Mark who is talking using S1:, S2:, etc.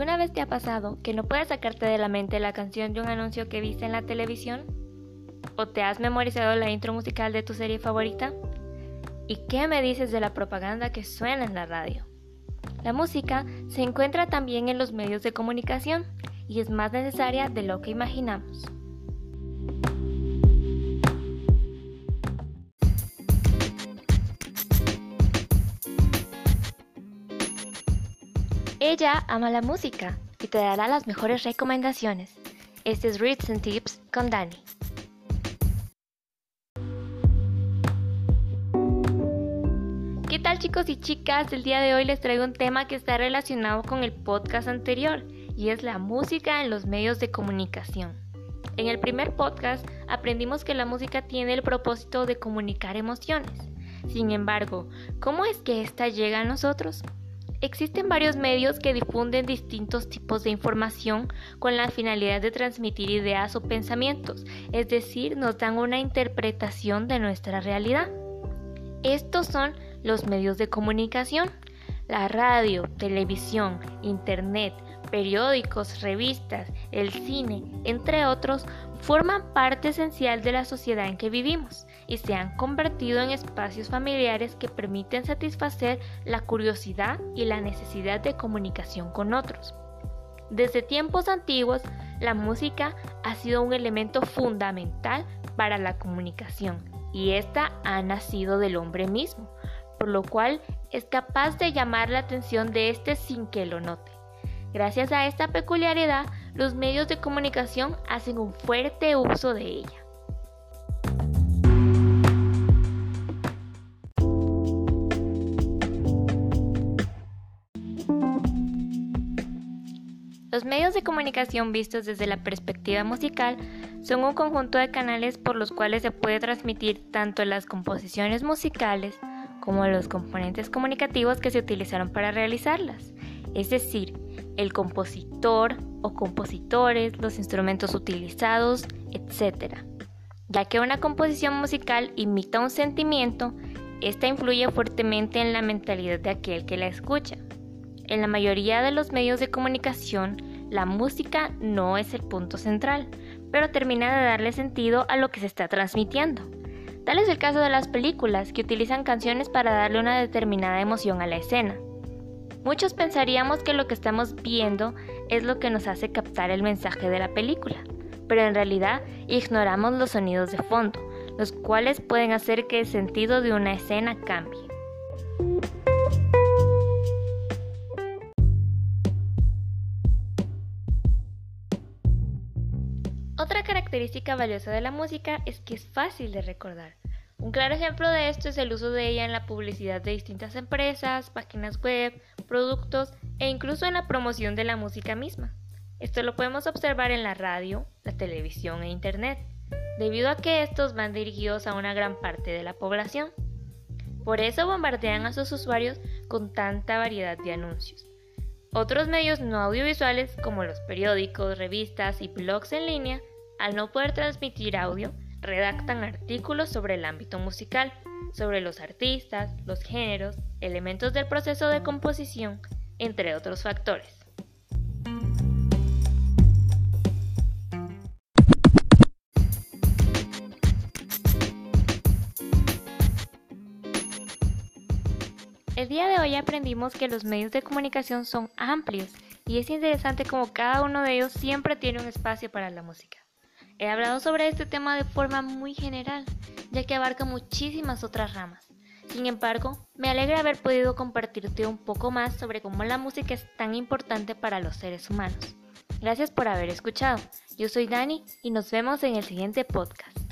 S1: ¿Alguna vez te ha pasado que no puedes sacarte de la mente la canción de un anuncio que viste en la televisión? ¿O te has memorizado la intro musical de tu serie favorita? ¿Y qué me dices de la propaganda que suena en la radio? La música se encuentra también en los medios de comunicación y es más necesaria de lo que imaginamos. Ella ama la música y te dará las mejores recomendaciones. Este es Reads and Tips con Dani. ¿Qué tal chicos y chicas? El día de hoy les traigo un tema que está relacionado con el podcast anterior y es la música en los medios de comunicación. En el primer podcast aprendimos que la música tiene el propósito de comunicar emociones. Sin embargo, ¿cómo es que ésta llega a nosotros? Existen varios medios que difunden distintos tipos de información con la finalidad de transmitir ideas o pensamientos, es decir, nos dan una interpretación de nuestra realidad. Estos son los medios de comunicación, la radio, televisión, internet, periódicos, revistas, el cine, entre otros, forman parte esencial de la sociedad en que vivimos y se han convertido en espacios familiares que permiten satisfacer la curiosidad y la necesidad de comunicación con otros. Desde tiempos antiguos, la música ha sido un elemento fundamental para la comunicación y esta ha nacido del hombre mismo, por lo cual es capaz de llamar la atención de éste sin que lo note. Gracias a esta peculiaridad, los medios de comunicación hacen un fuerte uso de ella. Los medios de comunicación vistos desde la perspectiva musical son un conjunto de canales por los cuales se puede transmitir tanto las composiciones musicales como los componentes comunicativos que se utilizaron para realizarlas, es decir, el compositor o compositores, los instrumentos utilizados, etc. Ya que una composición musical imita un sentimiento, esta influye fuertemente en la mentalidad de aquel que la escucha. En la mayoría de los medios de comunicación, la música no es el punto central, pero termina de darle sentido a lo que se está transmitiendo. Tal es el caso de las películas, que utilizan canciones para darle una determinada emoción a la escena. Muchos pensaríamos que lo que estamos viendo es lo que nos hace captar el mensaje de la película, pero en realidad ignoramos los sonidos de fondo, los cuales pueden hacer que el sentido de una escena cambie. Otra característica valiosa de la música es que es fácil de recordar. Un claro ejemplo de esto es el uso de ella en la publicidad de distintas empresas, páginas web, productos e incluso en la promoción de la música misma. Esto lo podemos observar en la radio, la televisión e internet, debido a que estos van dirigidos a una gran parte de la población. Por eso bombardean a sus usuarios con tanta variedad de anuncios. Otros medios no audiovisuales como los periódicos, revistas y blogs en línea, al no poder transmitir audio, redactan artículos sobre el ámbito musical, sobre los artistas, los géneros, elementos del proceso de composición, entre otros factores. El día de hoy aprendimos que los medios de comunicación son amplios y es interesante como cada uno de ellos siempre tiene un espacio para la música. He hablado sobre este tema de forma muy general, ya que abarca muchísimas otras ramas. Sin embargo, me alegra haber podido compartirte un poco más sobre cómo la música es tan importante para los seres humanos. Gracias por haber escuchado. Yo soy Dani y nos vemos en el siguiente podcast.